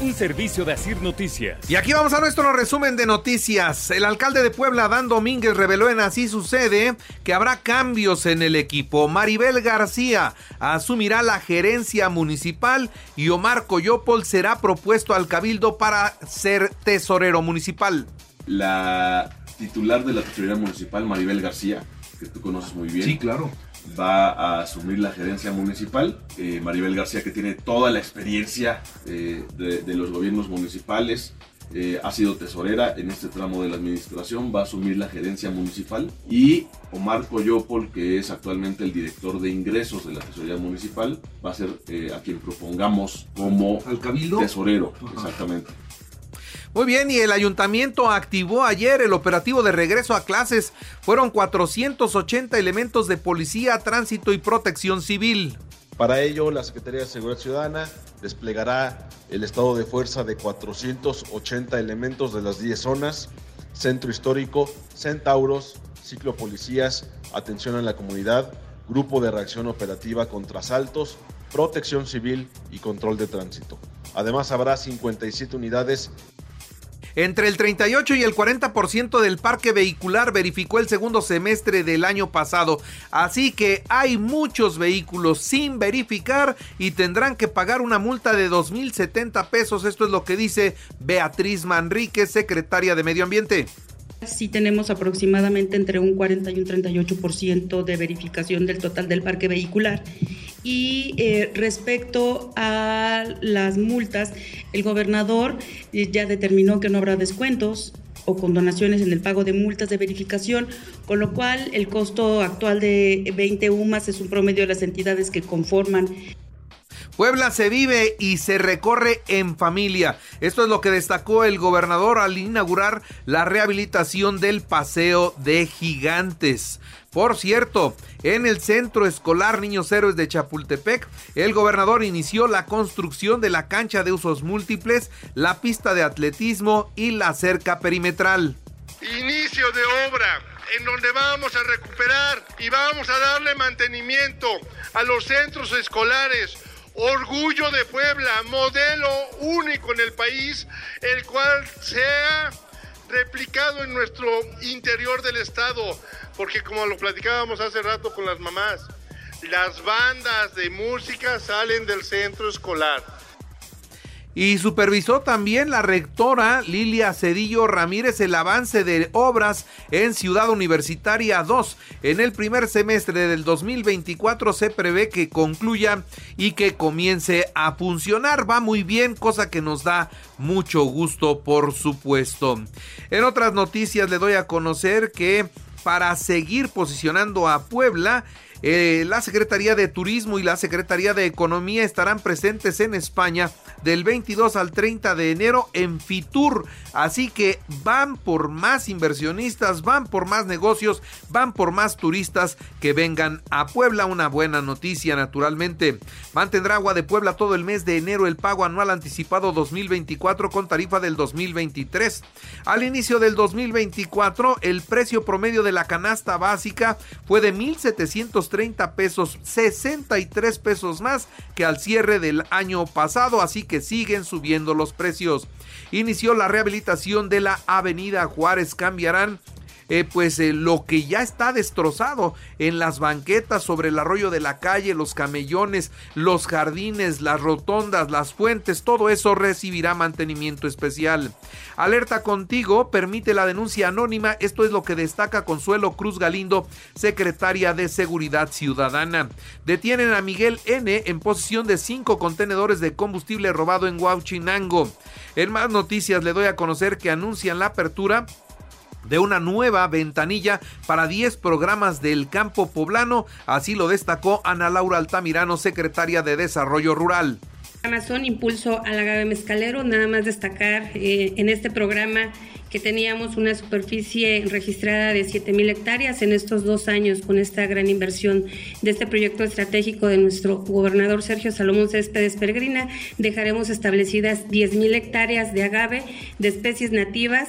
Un servicio de Asir Noticias. Y aquí vamos a nuestro resumen de noticias. El alcalde de Puebla, Dan Domínguez, reveló en Así sucede que habrá cambios en el equipo. Maribel García asumirá la gerencia municipal y Omar Coyopol será propuesto al cabildo para ser tesorero municipal. La titular de la tesorería municipal, Maribel García, que tú conoces muy bien. Sí, claro. Va a asumir la gerencia municipal. Eh, Maribel García, que tiene toda la experiencia eh, de, de los gobiernos municipales, eh, ha sido tesorera en este tramo de la administración, va a asumir la gerencia municipal. Y Omar Coyopol, que es actualmente el director de ingresos de la tesorería municipal, va a ser a quien propongamos como ¿Al cabildo? tesorero. Exactamente. Muy bien, y el ayuntamiento activó ayer el operativo de regreso a clases. Fueron 480 elementos de policía, tránsito y protección civil. Para ello, la Secretaría de Seguridad Ciudadana desplegará el estado de fuerza de 480 elementos de las 10 zonas, Centro Histórico, Centauros, Ciclo Policías, Atención a la Comunidad, Grupo de Reacción Operativa contra Asaltos, Protección Civil y Control de Tránsito. Además, habrá 57 unidades Entre el 38 y el 40% del parque vehicular verificó el segundo semestre del año pasado, así que hay muchos vehículos sin verificar y tendrán que pagar una multa de 2.070 pesos. Esto es lo que dice Beatriz Manríquez, secretaria de Medio Ambiente. Sí tenemos aproximadamente entre un 40 y un 38% de verificación del total del parque vehicular. Y eh, respecto a las multas, el gobernador eh, ya determinó que no habrá descuentos o condonaciones en el pago de multas de verificación, con lo cual el costo actual de 20 UMAS es un promedio de las entidades que conforman Puebla se vive y se recorre en familia. Esto es lo que destacó el gobernador al inaugurar la rehabilitación del Paseo de Gigantes. Por cierto, en el Centro Escolar Niños Héroes de Chapultepec, el gobernador inició la construcción de la cancha de usos múltiples, la pista de atletismo y la cerca perimetral. inicio de obra en donde vamos a recuperar y vamos a darle mantenimiento a los centros escolares. Orgullo de Puebla, modelo único en el país, el cual sea replicado en nuestro interior del estado, porque como lo platicábamos hace rato con las mamás, las bandas de música salen del centro escolar. Y supervisó también la rectora Lilia Cedillo Ramírez el avance de obras en Ciudad Universitaria 2. En el primer semestre del 2024 se prevé que concluya y que comience a funcionar. Va muy bien, cosa que nos da mucho gusto, por supuesto. En otras noticias le doy a conocer que para seguir posicionando a Puebla, eh, la Secretaría de Turismo y la Secretaría de Economía estarán presentes en España del 22 al 30 de enero en Fitur. Así que van por más inversionistas, van por más negocios, van por más turistas que vengan a Puebla. Una buena noticia, naturalmente. Mantendrá Agua de Puebla todo el mes de enero el pago anual anticipado 2024 con tarifa del 2023. Al inicio del 2024, el precio promedio de la canasta básica fue de 1.730 pesos, 63 pesos más que al cierre del año pasado, así que siguen subiendo los precios. Inició la rehabilitación de la avenida Juárez, cambiarán eh, pues eh, lo que ya está destrozado en las banquetas sobre el arroyo de la calle, los camellones, los jardines, las rotondas, las fuentes, todo eso recibirá mantenimiento especial. Alerta contigo, permite la denuncia anónima, esto es lo que destaca Consuelo Cruz Galindo, secretaria de Seguridad Ciudadana. Detienen a Miguel N en posesión de cinco contenedores de combustible robado en Huauchinango. En más noticias le doy a conocer que anuncian la apertura de una nueva ventanilla para 10 programas del campo poblano, así lo destacó Ana Laura Altamirano, secretaria de Desarrollo Rural. Amazon Impulso al agave mezcalero, nada más destacar eh, en este programa que teníamos una superficie registrada de 7.000 hectáreas en estos dos años con esta gran inversión de este proyecto estratégico de nuestro gobernador Sergio Salomón Céspedes Peregrina, dejaremos establecidas 10.000 hectáreas de agave de especies nativas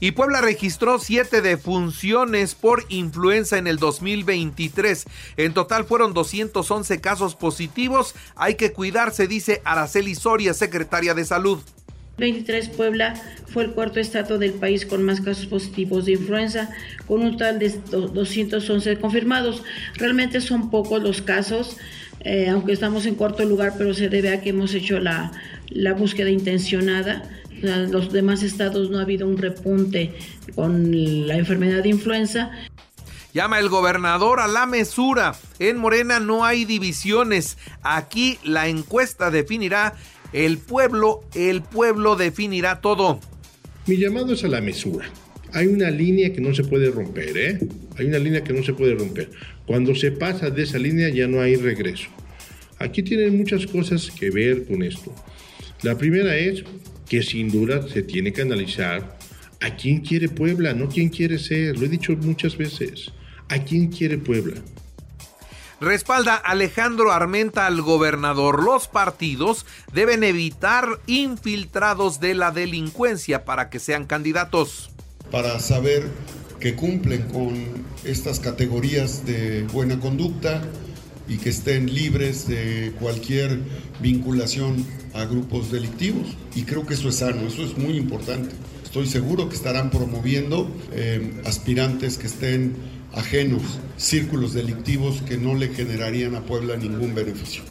y Puebla registró siete defunciones por influenza en el 2023. En total fueron 211 casos positivos. Hay que cuidarse, dice Araceli Soria, secretaria de Salud. 23 Puebla fue el cuarto estado del país con más casos positivos de influenza, con un total de 211 confirmados. Realmente son pocos los casos, eh, aunque estamos en cuarto lugar, pero se debe a que hemos hecho la, la búsqueda intencionada en los demás estados no ha habido un repunte con la enfermedad de influenza. Llama el gobernador a la mesura. En Morena no hay divisiones. Aquí la encuesta definirá el pueblo, el pueblo definirá todo. Mi llamado es a la mesura. Hay una línea que no se puede romper, ¿eh? Hay una línea que no se puede romper. Cuando se pasa de esa línea ya no hay regreso. Aquí tienen muchas cosas que ver con esto. La primera es que sin duda se tiene que analizar a quién quiere Puebla, no quién quiere ser. Lo he dicho muchas veces. ¿A quién quiere Puebla? Respalda Alejandro Armenta al gobernador. Los partidos deben evitar infiltrados de la delincuencia para que sean candidatos. Para saber que cumplen con estas categorías de buena conducta, y que estén libres de cualquier vinculación a grupos delictivos. Y creo que eso es sano, eso es muy importante. Estoy seguro que estarán promoviendo eh, aspirantes que estén ajenos, círculos delictivos que no le generarían a Puebla ningún beneficio.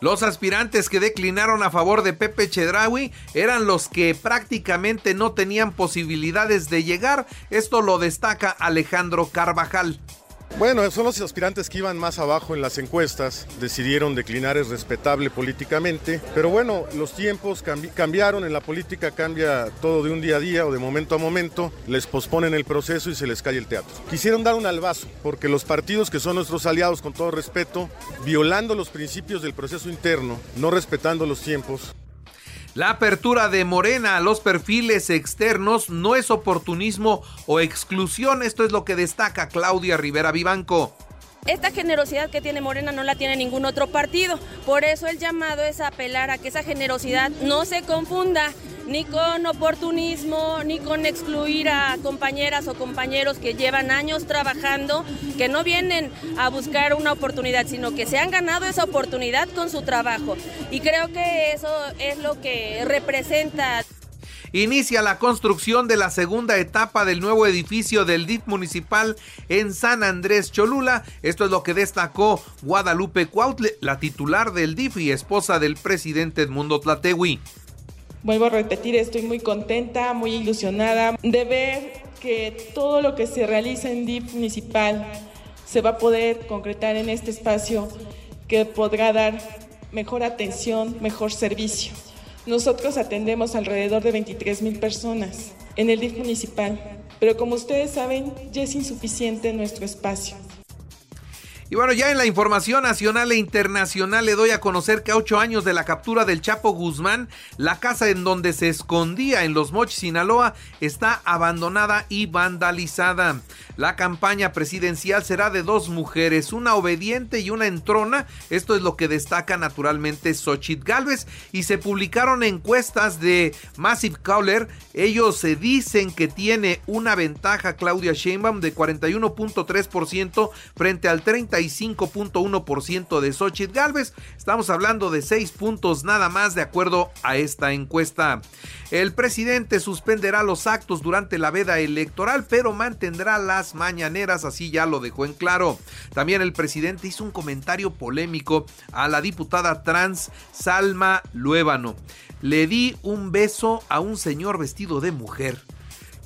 Los aspirantes que declinaron a favor de Pepe Chedraui eran los que prácticamente no tenían posibilidades de llegar. Esto lo destaca Alejandro Carvajal. Bueno, son los aspirantes que iban más abajo en las encuestas, decidieron declinar, es respetable políticamente, pero bueno, los tiempos cambiaron, en la política cambia todo de un día a día o de momento a momento, les posponen el proceso y se les cae el teatro. Quisieron dar un albazo, porque los partidos que son nuestros aliados, con todo respeto, violando los principios del proceso interno, no respetando los tiempos, la apertura de Morena a los perfiles externos no es oportunismo o exclusión, esto es lo que destaca Claudia Rivera Vivanco. Esta generosidad que tiene Morena no la tiene ningún otro partido. Por eso el llamado es apelar a que esa generosidad no se confunda ni con oportunismo, ni con excluir a compañeras o compañeros que llevan años trabajando, que no vienen a buscar una oportunidad, sino que se han ganado esa oportunidad con su trabajo. Y creo que eso es lo que representa inicia la construcción de la segunda etapa del nuevo edificio del DIF municipal en San Andrés Cholula. Esto es lo que destacó Guadalupe Cuautle, la titular del DIF y esposa del presidente Edmundo Tlatewi. Vuelvo a repetir, estoy muy contenta, muy ilusionada de ver que todo lo que se realiza en DIF municipal se va a poder concretar en este espacio que podrá dar mejor atención, mejor servicio. Nosotros atendemos alrededor de 23 mil personas en el DIF municipal, pero como ustedes saben, ya es insuficiente nuestro espacio. Y bueno, ya en la información nacional e internacional le doy a conocer que a ocho años de la captura del Chapo Guzmán, la casa en donde se escondía en Los Mochis, Sinaloa, está abandonada y vandalizada. La campaña presidencial será de dos mujeres, una obediente y una entrona. Esto es lo que destaca naturalmente Xochitl Galvez. Y se publicaron encuestas de Massive Caller. Ellos se dicen que tiene una ventaja Claudia Sheinbaum de 41.3% frente al 35.1% de Xochitl Galvez. Estamos hablando de 6 puntos nada más de acuerdo a esta encuesta. El presidente suspenderá los actos durante la veda electoral, pero mantendrá las mañaneras, así ya lo dejó en claro. También el presidente hizo un comentario polémico a la diputada trans Salma Luébano. Le di un beso a un señor vestido de mujer.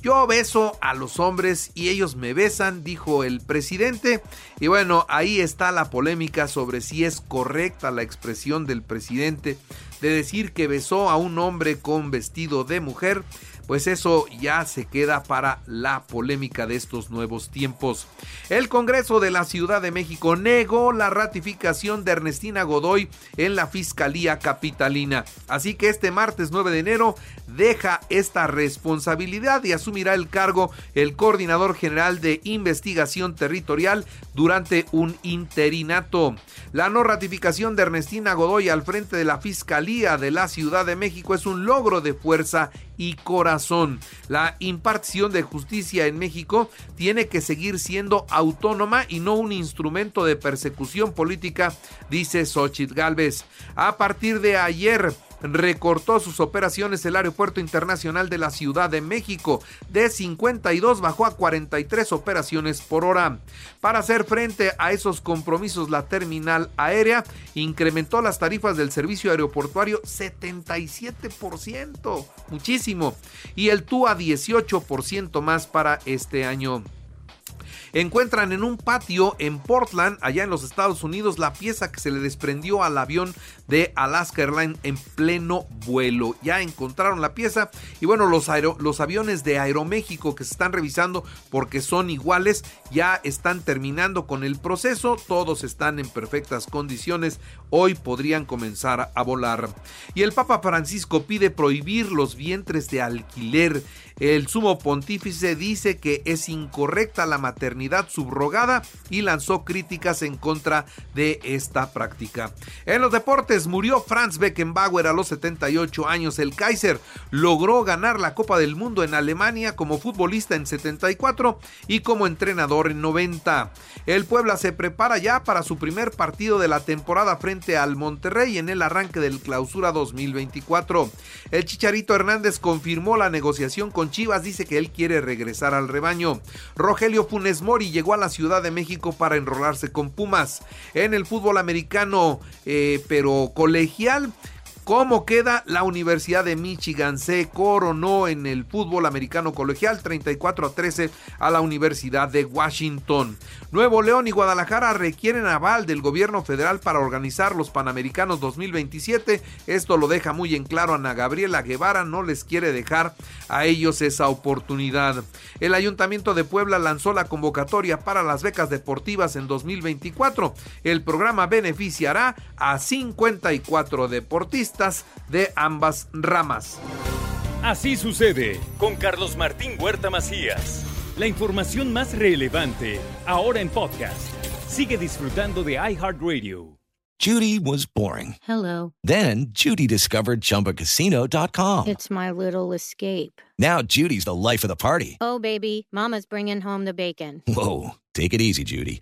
Yo beso a los hombres y ellos me besan, dijo el presidente. Y bueno, ahí está la polémica sobre si es correcta la expresión del presidente de decir que besó a un hombre con vestido de mujer. Pues eso ya se queda para la polémica de estos nuevos tiempos. El Congreso de la Ciudad de México negó la ratificación de Ernestina Godoy en la Fiscalía Capitalina. Así que este martes 9 de enero deja esta responsabilidad y asumirá el cargo el coordinador general de investigación territorial durante un interinato. La no ratificación de Ernestina Godoy al frente de la Fiscalía de la Ciudad de México es un logro de fuerza y corazón. La impartición de justicia en México tiene que seguir siendo autónoma y no un instrumento de persecución política, dice Xochitl Galvez. A partir de ayer, recortó sus operaciones el Aeropuerto Internacional de la Ciudad de México. De 52 bajó a 43 operaciones por hora. Para hacer frente a esos compromisos, la terminal aérea incrementó las tarifas del servicio aeroportuario 77%, muchísimo, y el TUA 18% más para este año encuentran en un patio en Portland, allá en los Estados Unidos, la pieza que se le desprendió al avión de Alaska Airlines en pleno vuelo. Ya encontraron la pieza y bueno, los, aviones de Aeroméxico que se están revisando porque son iguales ya están terminando con el proceso, todos están en perfectas condiciones, hoy podrían comenzar a volar. Y el Papa Francisco pide prohibir los vientres de alquiler. El sumo pontífice dice que es incorrecta la maternidad subrogada y lanzó críticas en contra de esta práctica. En los deportes murió Franz Beckenbauer a los 78 años. El Kaiser logró ganar la Copa del Mundo en Alemania como futbolista en 74 y como entrenador en 90. El Puebla se prepara ya para su primer partido de la temporada frente al Monterrey en el arranque del Clausura 2024. El Chicharito Hernández confirmó la negociación con Chivas dice que él quiere regresar al rebaño. Rogelio Funes Mori llegó a la Ciudad de México para enrolarse con Pumas. En el fútbol americano, eh, pero colegial, ¿Cómo queda la Universidad de Michigan? Se coronó en el fútbol americano colegial 34 a 13 a la Universidad de Washington. Nuevo León y Guadalajara requieren aval del gobierno federal para organizar los Panamericanos 2027. Esto lo deja muy en claro Ana Gabriela Guevara, no les quiere dejar a ellos esa oportunidad. El Ayuntamiento de Puebla lanzó la convocatoria para las becas deportivas en 2024. El programa beneficiará a 54 deportistas de ambas ramas. Así sucede con Carlos Martín Huerta Macías. La información más relevante ahora en podcast. Sigue disfrutando de iHeartRadio. Judy was boring. Hello. Then Judy discovered chumbacasino.com. It's my little escape. Now Judy's the life of the party. Oh, baby, Mama's bringing home the bacon. Whoa. Take it easy, Judy.